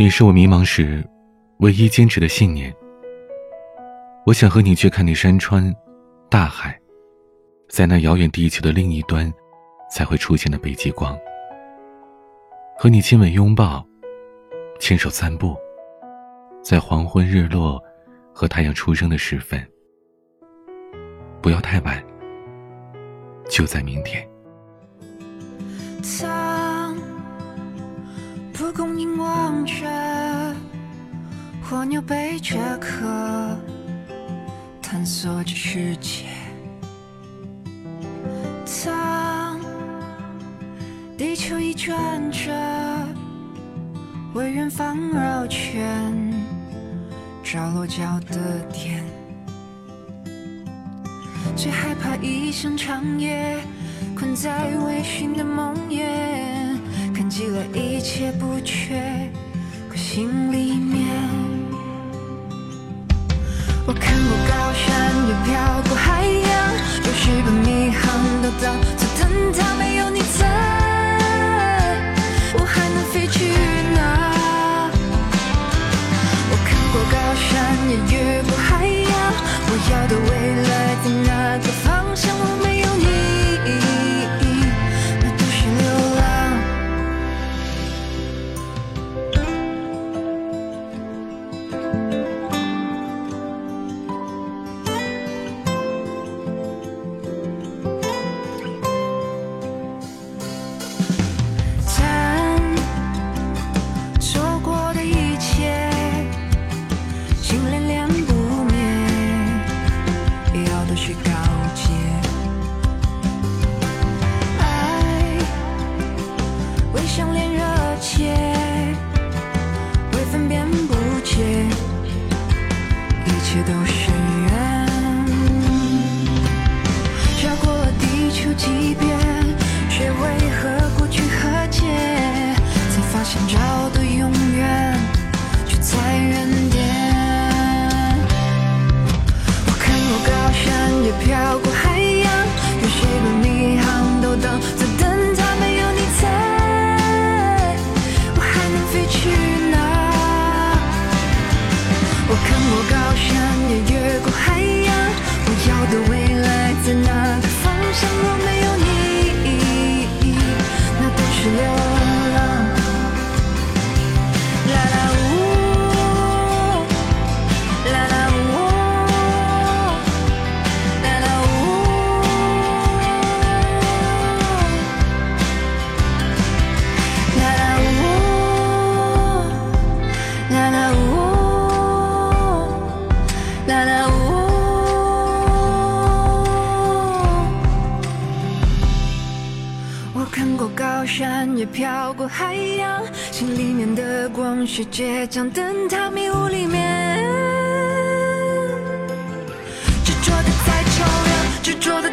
你是我迷茫时唯一坚持的信念。我想和你去看那山川、大海，在那遥远地球的另一端才会出现的北极光。和你亲吻、拥抱，牵手散步，在黄昏、日落和太阳出生的时分。不要太晚，就在明天。蒲公英望着蜗牛背着壳，探索着世界。当地球一转着，为远方绕圈，找落脚的点。最害怕一厢长夜，困在微醺的梦魇，看极了一一切不缺，可心里面。我看过想找的永远就在原点。我看过高山，也漂过海洋，有谁把迷航都等，在等它没有你在，我还能飞去哪山，也飘过海洋，心里面的光是倔强，灯塔迷雾里面，执着的在照亮，执着的。